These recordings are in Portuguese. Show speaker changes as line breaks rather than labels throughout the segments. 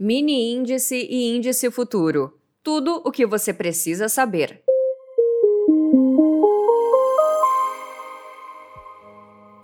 mini índice e índice futuro. Tudo o que você precisa saber.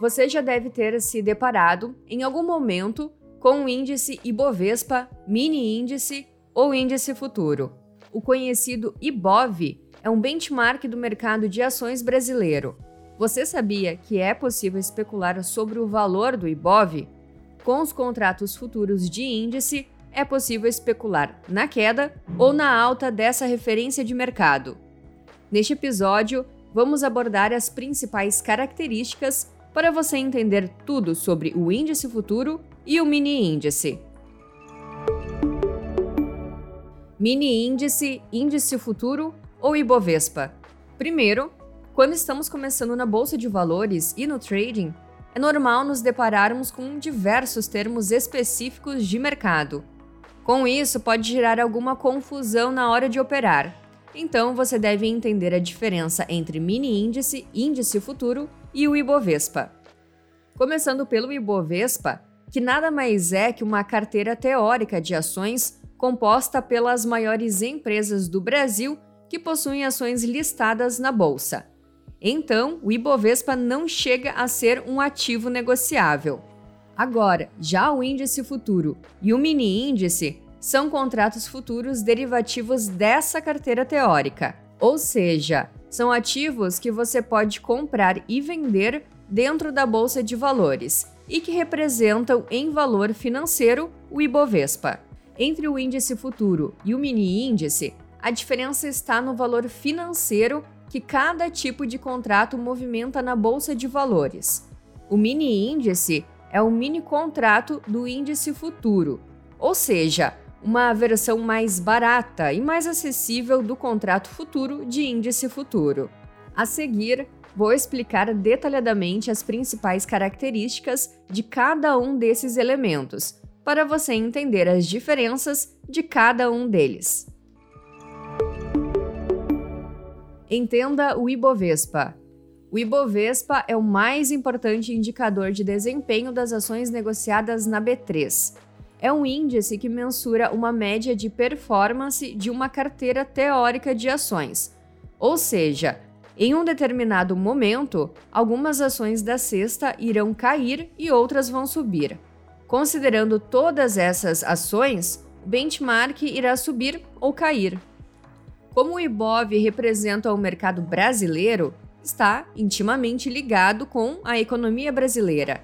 Você já deve ter se deparado, em algum momento, com o índice Ibovespa, mini índice ou índice futuro. O conhecido IBOV é um benchmark do mercado de ações brasileiro. Você sabia que é possível especular sobre o valor do IBOV? Com os contratos futuros de índice, é possível especular na queda ou na alta dessa referência de mercado. Neste episódio, vamos abordar as principais características para você entender tudo sobre o índice futuro e o mini índice. Mini índice, índice futuro ou Ibovespa. Primeiro, quando estamos começando na bolsa de valores e no trading, é normal nos depararmos com diversos termos específicos de mercado. Com isso, pode gerar alguma confusão na hora de operar. Então, você deve entender a diferença entre mini índice, índice futuro e o Ibovespa. Começando pelo Ibovespa, que nada mais é que uma carteira teórica de ações composta pelas maiores empresas do Brasil que possuem ações listadas na bolsa. Então, o Ibovespa não chega a ser um ativo negociável. Agora, já o índice futuro e o mini índice são contratos futuros derivativos dessa carteira teórica, ou seja, são ativos que você pode comprar e vender dentro da bolsa de valores e que representam em valor financeiro o Ibovespa. Entre o índice futuro e o mini índice, a diferença está no valor financeiro que cada tipo de contrato movimenta na bolsa de valores. O mini índice é o mini contrato do índice futuro, ou seja, uma versão mais barata e mais acessível do contrato futuro de índice futuro. A seguir, vou explicar detalhadamente as principais características de cada um desses elementos, para você entender as diferenças de cada um deles. Entenda o Ibovespa. O Ibovespa é o mais importante indicador de desempenho das ações negociadas na B3. É um índice que mensura uma média de performance de uma carteira teórica de ações. Ou seja, em um determinado momento, algumas ações da cesta irão cair e outras vão subir. Considerando todas essas ações, o benchmark irá subir ou cair. Como o IBOV representa o mercado brasileiro, está intimamente ligado com a economia brasileira.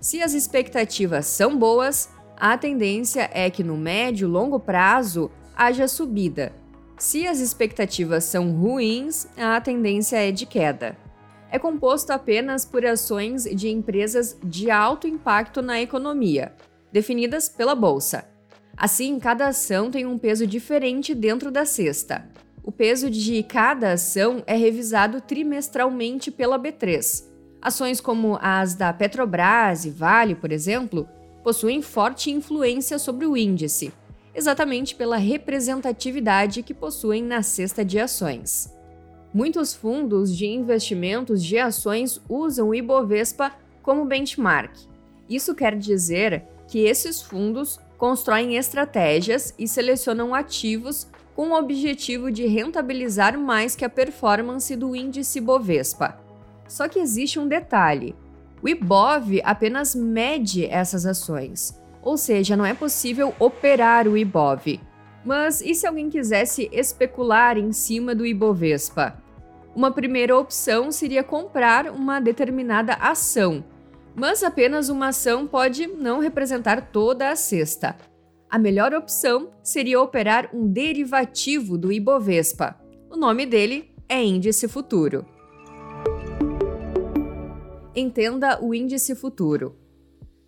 Se as expectativas são boas, a tendência é que no médio e longo prazo haja subida. Se as expectativas são ruins, a tendência é de queda. É composto apenas por ações de empresas de alto impacto na economia, definidas pela bolsa. Assim, cada ação tem um peso diferente dentro da cesta. O peso de cada ação é revisado trimestralmente pela B3. Ações como as da Petrobras e Vale, por exemplo, possuem forte influência sobre o índice, exatamente pela representatividade que possuem na cesta de ações. Muitos fundos de investimentos de ações usam o Ibovespa como benchmark. Isso quer dizer que esses fundos constroem estratégias e selecionam ativos com o objetivo de rentabilizar mais que a performance do índice Bovespa. Só que existe um detalhe: o IBOV apenas mede essas ações, ou seja, não é possível operar o IBOV. Mas e se alguém quisesse especular em cima do Ibovespa? Uma primeira opção seria comprar uma determinada ação, mas apenas uma ação pode não representar toda a cesta a melhor opção seria operar um derivativo do Ibovespa. O nome dele é índice futuro. Entenda o índice futuro.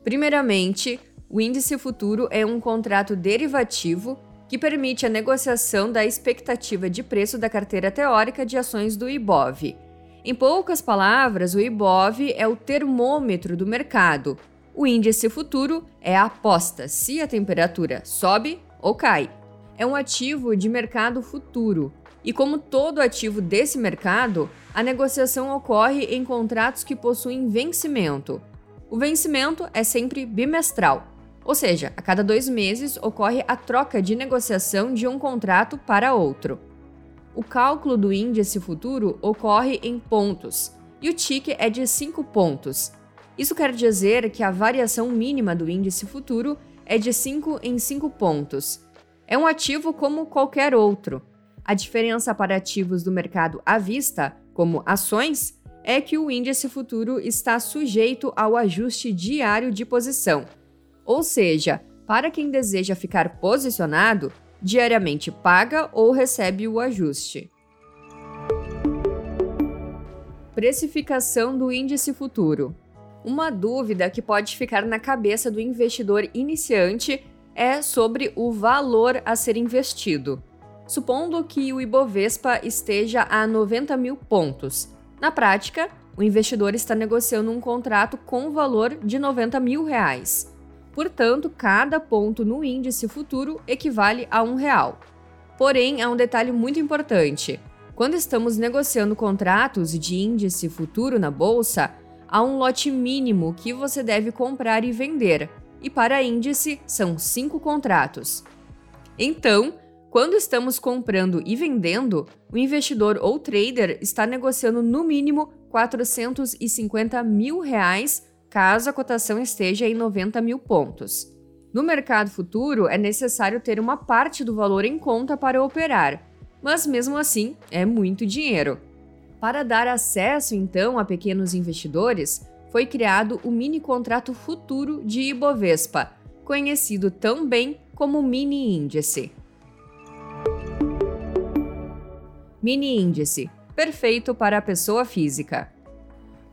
Primeiramente, o índice futuro é um contrato derivativo que permite a negociação da expectativa de preço da carteira teórica de ações do IBOV. Em poucas palavras, o IBOV é o termômetro do mercado, o índice futuro é a aposta se a temperatura sobe ou cai. É um ativo de mercado futuro e, como todo ativo desse mercado, a negociação ocorre em contratos que possuem vencimento. O vencimento é sempre bimestral. Ou seja, a cada dois meses ocorre a troca de negociação de um contrato para outro. O cálculo do índice futuro ocorre em pontos e o TIC é de 5 pontos. Isso quer dizer que a variação mínima do índice futuro é de 5 em 5 pontos. É um ativo como qualquer outro. A diferença para ativos do mercado à vista, como ações, é que o índice futuro está sujeito ao ajuste diário de posição. Ou seja, para quem deseja ficar posicionado, diariamente paga ou recebe o ajuste. Precificação do índice futuro. Uma dúvida que pode ficar na cabeça do investidor iniciante é sobre o valor a ser investido. Supondo que o Ibovespa esteja a 90 mil pontos. Na prática, o investidor está negociando um contrato com valor de 90 mil reais. Portanto, cada ponto no índice futuro equivale a um real. Porém, há um detalhe muito importante. Quando estamos negociando contratos de índice futuro na bolsa, há um lote mínimo que você deve comprar e vender, e para índice são cinco contratos. Então, quando estamos comprando e vendendo, o investidor ou trader está negociando no mínimo 450 mil reais caso a cotação esteja em 90 mil pontos. No mercado futuro, é necessário ter uma parte do valor em conta para operar, mas mesmo assim é muito dinheiro. Para dar acesso então a pequenos investidores, foi criado o mini contrato futuro de Ibovespa, conhecido também como mini índice. Mini índice perfeito para a pessoa física.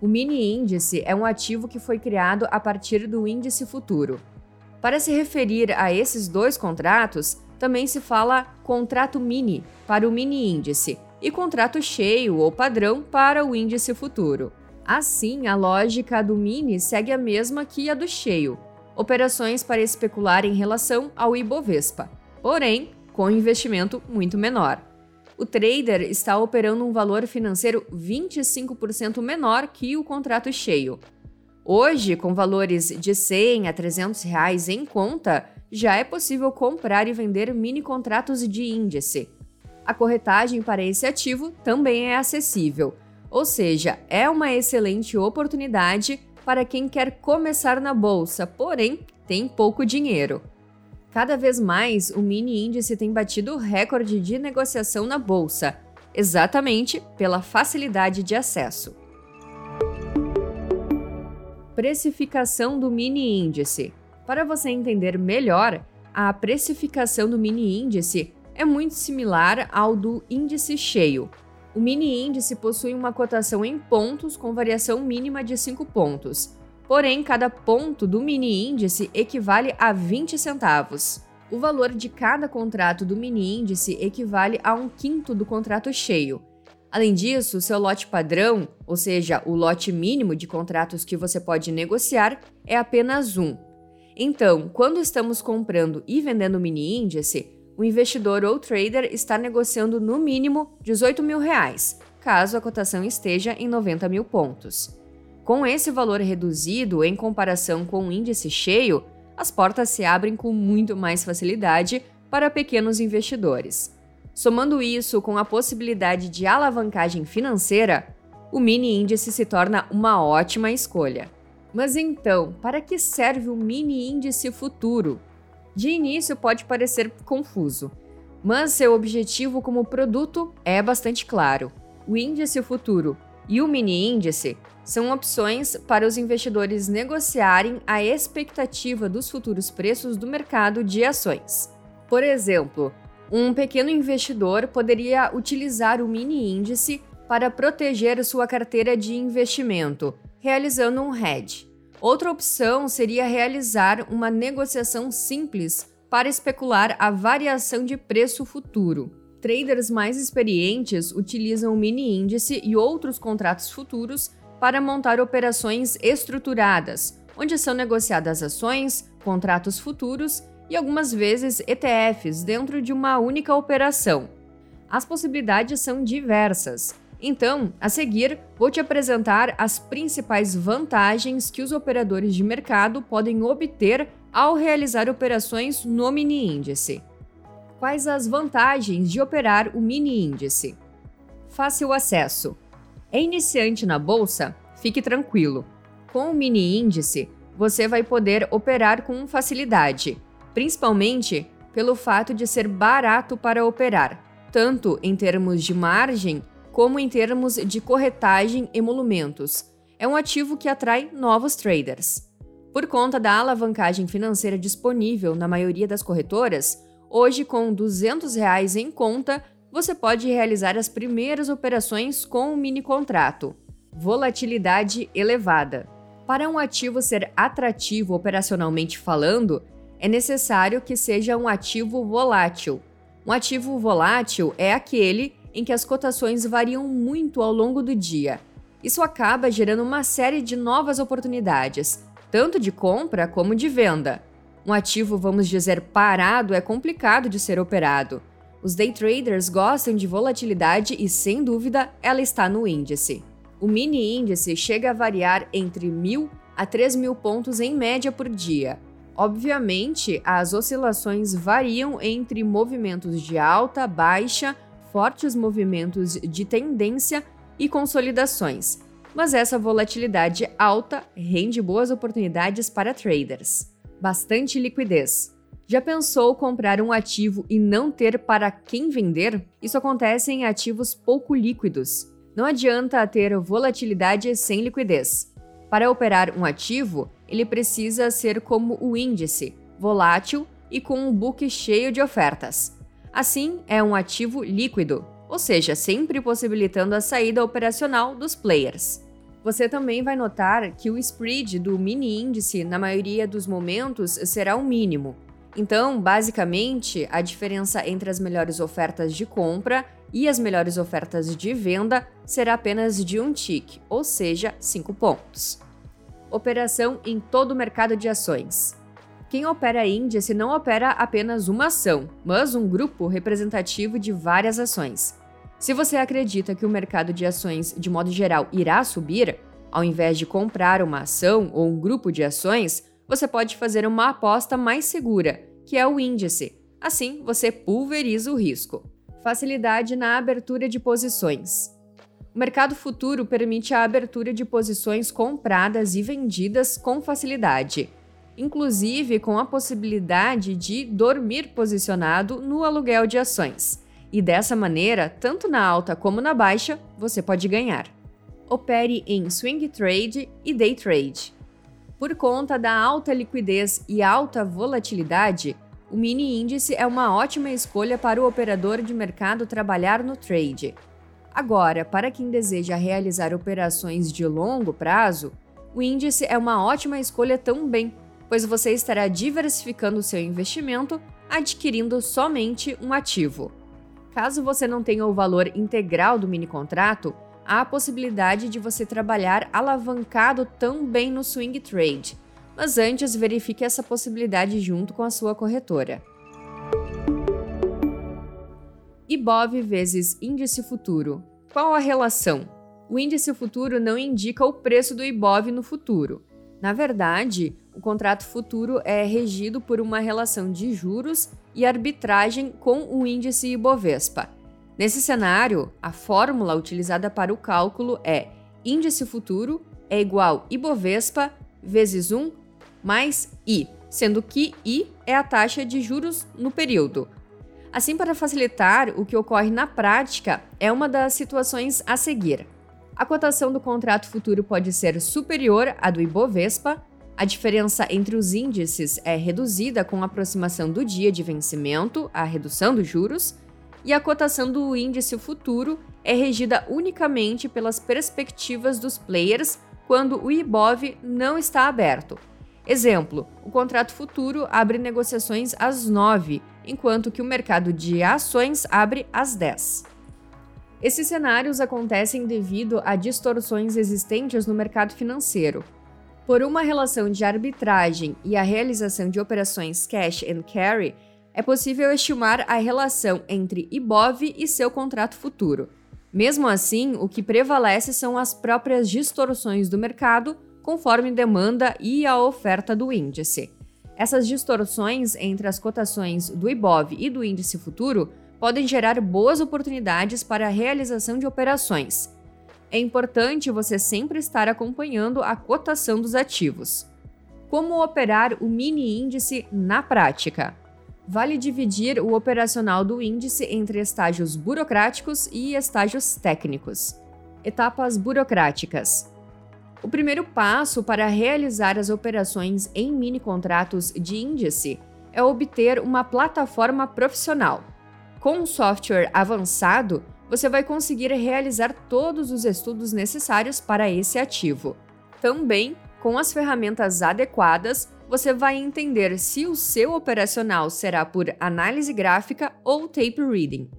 O mini índice é um ativo que foi criado a partir do índice futuro. Para se referir a esses dois contratos, também se fala contrato mini para o mini índice e contrato cheio ou padrão para o índice futuro. Assim, a lógica do mini segue a mesma que a do cheio, operações para especular em relação ao Ibovespa, porém com investimento muito menor o trader está operando um valor financeiro 25% menor que o contrato cheio. Hoje, com valores de 100 a 300 reais em conta, já é possível comprar e vender mini contratos de índice. A corretagem para esse ativo também é acessível, ou seja, é uma excelente oportunidade para quem quer começar na bolsa, porém tem pouco dinheiro. Cada vez mais, o mini índice tem batido o recorde de negociação na bolsa, exatamente pela facilidade de acesso. Precificação do mini índice. Para você entender melhor, a precificação do mini índice é muito similar ao do índice cheio. O mini índice possui uma cotação em pontos com variação mínima de 5 pontos Porém, cada ponto do mini índice equivale a 20 centavos. O valor de cada contrato do mini índice equivale a um quinto do contrato cheio. Além disso, seu lote padrão, ou seja, o lote mínimo de contratos que você pode negociar, é apenas um. Então, quando estamos comprando e vendendo mini índice, o investidor ou trader está negociando no mínimo 18 mil reais, caso a cotação esteja em 90 mil pontos. Com esse valor reduzido em comparação com o índice cheio, as portas se abrem com muito mais facilidade para pequenos investidores. Somando isso com a possibilidade de alavancagem financeira, o mini índice se torna uma ótima escolha. Mas então, para que serve o mini índice futuro? De início pode parecer confuso, mas seu objetivo como produto é bastante claro. O índice futuro e o mini índice são opções para os investidores negociarem a expectativa dos futuros preços do mercado de ações. Por exemplo, um pequeno investidor poderia utilizar o mini índice para proteger sua carteira de investimento, realizando um hedge. Outra opção seria realizar uma negociação simples para especular a variação de preço futuro. Traders mais experientes utilizam o mini índice e outros contratos futuros para montar operações estruturadas, onde são negociadas ações, contratos futuros e algumas vezes ETFs dentro de uma única operação. As possibilidades são diversas. Então, a seguir, vou te apresentar as principais vantagens que os operadores de mercado podem obter ao realizar operações no mini índice. Quais as vantagens de operar o mini índice? Fácil acesso. É iniciante na bolsa? Fique tranquilo. Com o mini índice, você vai poder operar com facilidade, principalmente pelo fato de ser barato para operar, tanto em termos de margem como em termos de corretagem e emolumentos. É um ativo que atrai novos traders. Por conta da alavancagem financeira disponível na maioria das corretoras, hoje com 200 reais em conta, você pode realizar as primeiras operações com um mini contrato. Volatilidade elevada. Para um ativo ser atrativo operacionalmente falando, é necessário que seja um ativo volátil. Um ativo volátil é aquele em que as cotações variam muito ao longo do dia. Isso acaba gerando uma série de novas oportunidades, tanto de compra como de venda. Um ativo, vamos dizer, parado é complicado de ser operado. Os day traders gostam de volatilidade e, sem dúvida, ela está no índice. O mini índice chega a variar entre 1.000 a 3.000 pontos em média por dia. Obviamente, as oscilações variam entre movimentos de alta, baixa fortes movimentos de tendência e consolidações, mas essa volatilidade alta rende boas oportunidades para traders. Bastante liquidez. Já pensou comprar um ativo e não ter para quem vender? Isso acontece em ativos pouco líquidos. Não adianta ter volatilidade sem liquidez. Para operar um ativo, ele precisa ser como o índice, volátil e com um book cheio de ofertas. Assim, é um ativo líquido, ou seja, sempre possibilitando a saída operacional dos players. Você também vai notar que o spread do mini índice, na maioria dos momentos, será o mínimo. Então, basicamente, a diferença entre as melhores ofertas de compra e as melhores ofertas de venda será apenas de um tick, ou seja, 5 pontos. Operação em todo o mercado de ações. Quem opera índice não opera apenas uma ação, mas um grupo representativo de várias ações. Se você acredita que o mercado de ações, de modo geral, irá subir, ao invés de comprar uma ação ou um grupo de ações, você pode fazer uma aposta mais segura, que é o índice. Assim, você pulveriza o risco. Facilidade na abertura de posições. O mercado futuro permite a abertura de posições compradas e vendidas com facilidade inclusive com a possibilidade de dormir posicionado no aluguel de ações. E dessa maneira, tanto na alta como na baixa, você pode ganhar. Opere em swing trade e day trade. Por conta da alta liquidez e alta volatilidade, o mini índice é uma ótima escolha para o operador de mercado trabalhar no trade. Agora, para quem deseja realizar operações de longo prazo, o índice é uma ótima escolha também, pois você estará diversificando seu investimento adquirindo somente um ativo. Caso você não tenha o valor integral do mini contrato, há a possibilidade de você trabalhar alavancado também no swing trade, mas antes verifique essa possibilidade junto com a sua corretora. IBOV vezes índice futuro. Qual a relação? O índice futuro não indica o preço do IBOV no futuro. Na verdade, o contrato futuro é regido por uma relação de juros e arbitragem com o índice Ibovespa. Nesse cenário, a fórmula utilizada para o cálculo é índice futuro é igual Ibovespa vezes 1 mais I, sendo que I é a taxa de juros no período. Assim, para facilitar, o que ocorre na prática é uma das situações a seguir. A cotação do contrato futuro pode ser superior à do Ibovespa a diferença entre os índices é reduzida com a aproximação do dia de vencimento, a redução dos juros, e a cotação do índice futuro é regida unicamente pelas perspectivas dos players quando o IBOV não está aberto. Exemplo: o contrato futuro abre negociações às 9, enquanto que o mercado de ações abre às 10. Esses cenários acontecem devido a distorções existentes no mercado financeiro, por uma relação de arbitragem e a realização de operações cash and carry, é possível estimar a relação entre IBOV e seu contrato futuro. Mesmo assim, o que prevalece são as próprias distorções do mercado, conforme demanda e a oferta do índice. Essas distorções entre as cotações do IBOV e do índice futuro podem gerar boas oportunidades para a realização de operações. É importante você sempre estar acompanhando a cotação dos ativos. Como operar o mini índice na prática? Vale dividir o operacional do índice entre estágios burocráticos e estágios técnicos. Etapas burocráticas. O primeiro passo para realizar as operações em mini contratos de índice é obter uma plataforma profissional. Com um software avançado, você vai conseguir realizar todos os estudos necessários para esse ativo. Também, com as ferramentas adequadas, você vai entender se o seu operacional será por análise gráfica ou tape reading.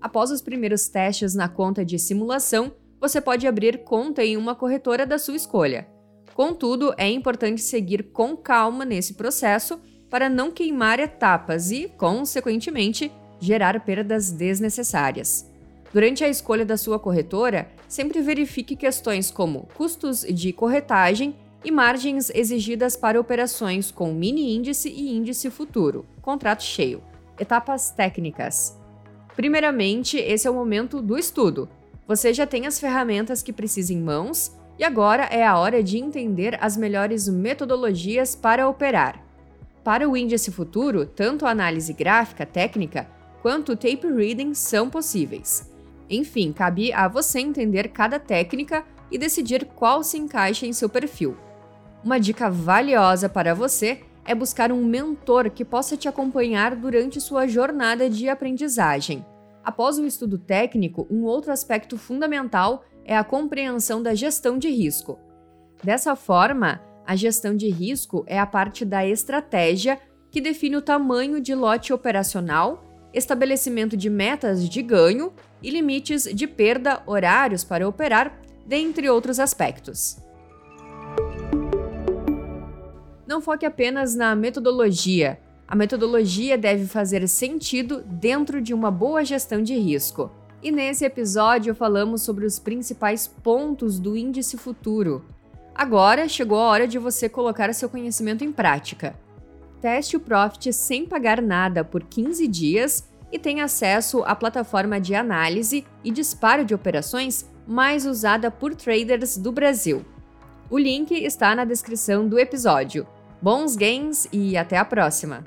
Após os primeiros testes na conta de simulação, você pode abrir conta em uma corretora da sua escolha. Contudo, é importante seguir com calma nesse processo para não queimar etapas e, consequentemente, gerar perdas desnecessárias. Durante a escolha da sua corretora, sempre verifique questões como custos de corretagem e margens exigidas para operações com mini índice e índice futuro, contrato cheio. Etapas técnicas. Primeiramente, esse é o momento do estudo. Você já tem as ferramentas que precisa em mãos e agora é a hora de entender as melhores metodologias para operar. Para o índice futuro, tanto a análise gráfica técnica quanto o tape reading são possíveis. Enfim, cabe a você entender cada técnica e decidir qual se encaixa em seu perfil. Uma dica valiosa para você é buscar um mentor que possa te acompanhar durante sua jornada de aprendizagem. Após o estudo técnico, um outro aspecto fundamental é a compreensão da gestão de risco. Dessa forma, a gestão de risco é a parte da estratégia que define o tamanho de lote operacional, estabelecimento de metas de ganho e limites de perda, horários para operar, dentre outros aspectos. não foque apenas na metodologia. A metodologia deve fazer sentido dentro de uma boa gestão de risco. E nesse episódio falamos sobre os principais pontos do índice futuro. Agora chegou a hora de você colocar seu conhecimento em prática. Teste o Profit sem pagar nada por 15 dias e tenha acesso à plataforma de análise e disparo de operações mais usada por traders do Brasil. O link está na descrição do episódio. Bons games e até a próxima!